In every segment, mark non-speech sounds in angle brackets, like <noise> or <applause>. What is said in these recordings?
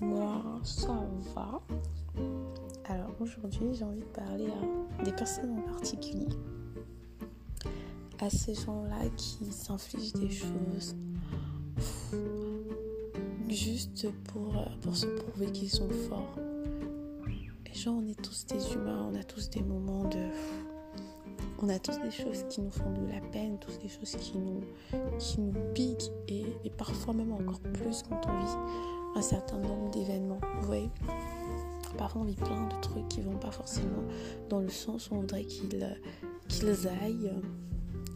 Moi, ça va. Alors aujourd'hui, j'ai envie de parler à des personnes en particulier. À ces gens-là qui s'infligent des choses juste pour, pour se prouver qu'ils sont forts. Et genre, on est tous des humains, on a tous des moments de on a tous des choses qui nous font de la peine, tous des choses qui nous, qui nous piquent et, parfois même encore plus quand on vit un certain nombre d'événements. Vous voyez Parfois on vit plein de trucs qui vont pas forcément dans le sens où on voudrait qu'ils aillent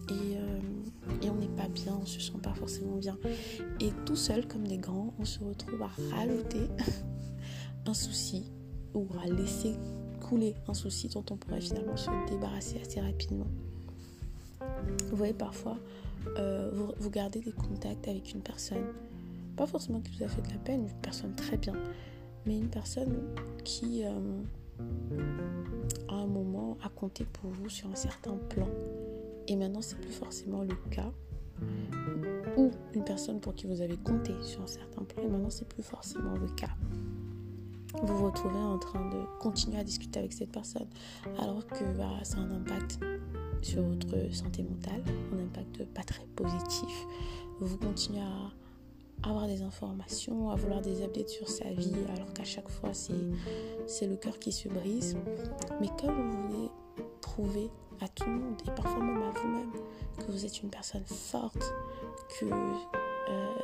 et, euh, et on n'est pas bien, on se sent pas forcément bien. Et tout seul comme des grands, on se retrouve à rajouter <laughs> un souci ou à laisser un souci dont on pourrait finalement se débarrasser assez rapidement. Vous voyez, parfois, euh, vous, gardez des contacts avec une personne, pas forcément qui vous a fait de la peine, une personne très bien, mais une personne qui, euh, à un moment, a compté pour vous sur un certain plan. Et maintenant, c'est plus forcément le cas. Ou une personne pour qui vous avez compté sur un certain plan, et maintenant, c'est plus forcément le cas vous vous retrouvez en train de continuer à discuter avec cette personne alors que bah, ça a un impact sur votre santé mentale, un impact pas très positif. Vous continuez à avoir des informations, à vouloir des updates sur sa vie alors qu'à chaque fois c'est le cœur qui se brise. Mais comme vous voulez prouver à tout le monde et parfois même à vous-même que vous êtes une personne forte, que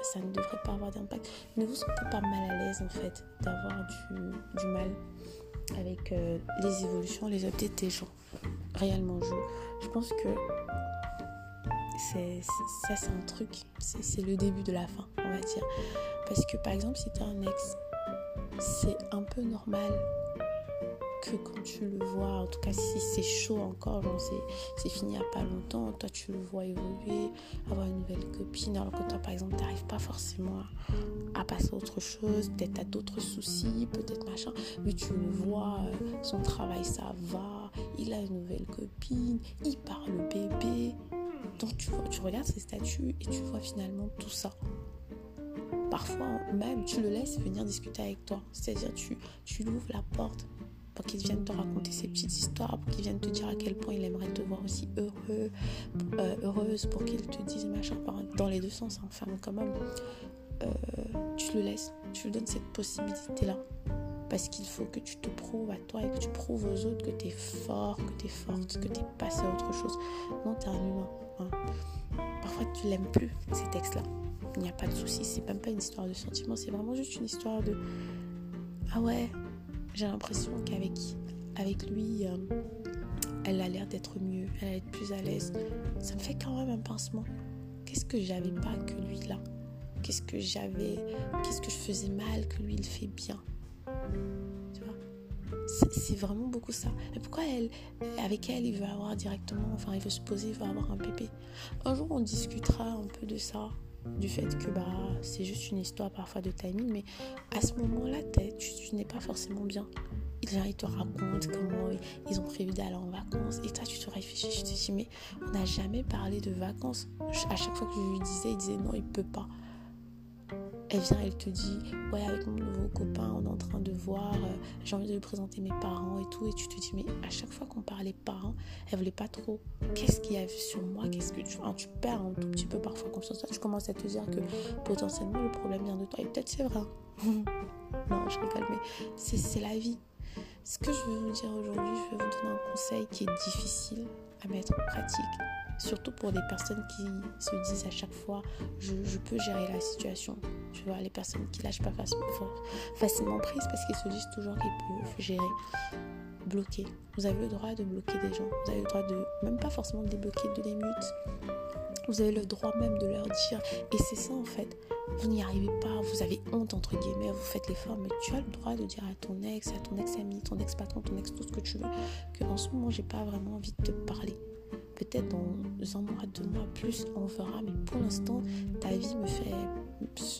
ça ne devrait pas avoir d'impact. Ne vous sentez pas mal à l'aise en fait d'avoir du, mal avec euh, les évolutions, les updates des gens. Réellement, je, je pense que c'est, ça c'est un truc, c'est, le début de la fin, on va dire. Parce que par exemple, si tu as un ex, c'est un peu normal que quand tu le vois, en tout cas si c'est chaud encore, c'est fini il n'y a pas longtemps, toi tu le vois évoluer, avoir une nouvelle copine, alors que toi par exemple tu n'arrives pas forcément à, passer à autre chose, peut-être tu as d'autres soucis, peut-être machin, mais tu le vois, euh, son travail ça va, il a une nouvelle copine, il parle bébé, donc tu, tu regardes ses statuts et tu vois finalement tout ça parfois même tu le laisses venir discuter avec toi. C'est-à-dire tu, tu la porte pour qu'il vienne te dire à quel point il aimerait te voir aussi heureux, euh, heureuse, pour qu'il te dise machin, dans les deux sens, hein, femme comme homme. Euh, tu le laisses, tu lui donnes cette possibilité-là. Parce qu'il faut que tu te prouves à toi et que tu prouves aux autres que tu es fort, que tu es forte, que tu es passé à autre chose. Non, tu es un humain. Hein. Parfois, tu l'aimes plus, ces textes-là. Il n'y a pas de souci, c'est même pas une histoire de sentiment, c'est vraiment juste une histoire de Ah ouais, j'ai l'impression qu'avec avec lui, euh, elle a l'air d'être mieux, elle a l'air plus à l'aise. Ça me fait quand même un pincement. Qu'est-ce que j'avais pas que lui là? Qu'est-ce que j'avais Qu'est-ce que je faisais mal que lui il fait bien? Tu vois? C'est vraiment beaucoup ça. Et pourquoi elle, avec elle, il veut avoir directement, enfin, il veut se poser, il veut avoir un bébé? Un jour, on discutera un peu de ça du fait que bah, c'est juste une histoire parfois de timing, mais à ce moment-là, tu, tu n'es pas forcément bien. Ils, te racontent comment ils ont prévu d'aller en vacances. Et toi, tu te réfléchis, je te dis, mais on n'a jamais parlé de vacances. À chaque fois que je lui disais, il disait non, il peut pas elle vient, elle te dit Ouais, avec mon nouveau copain, on est en train de voir, euh, j'ai envie de lui présenter mes parents et tout. Et tu te dis Mais à chaque fois qu'on parlait parents, elle voulait pas trop. Qu'est-ce qu'il y a sur moi? Qu'est-ce que tu. tu perds un tout petit peu parfois confiance. Tu commences à te dire que potentiellement le problème vient de toi. Et peut-être c'est vrai. <laughs> non, je rigole, mais c'est la vie. Ce que je veux vous dire aujourd'hui, je vais vous donner un conseil qui est difficile à mettre en pratique Surtout pour des personnes qui se disent à chaque fois je, peux gérer la situation. Tu vois, les personnes qui lâchent pas facilement, prise parce qu'ils se disent toujours qu'ils peuvent gérer. Bloquer. Vous avez le droit de bloquer des gens. Vous avez le droit de, même pas forcément de débloquer, de les mutes. Vous avez le droit même de leur dire. Et c'est ça en fait. Vous n'y arrivez pas, vous avez honte entre guillemets, vous faites l'effort, mais tu as le droit de dire à ton ex, à ton ex-ami, ton ex-patron, ton ex, tout ce que tu veux, que en ce moment j'ai pas vraiment envie de te parler peut-être dans un mois, deux mois plus, on verra. Mais pour l'instant, ta vie me fait.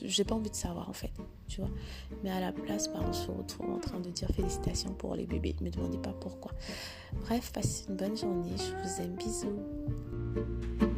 J'ai pas envie de savoir en fait, tu vois. Mais à la place, bah, on se retrouve en train de dire félicitations pour les bébés. Ne me demandez pas pourquoi. Bref, passez une bonne journée. Je vous aime. Bisous.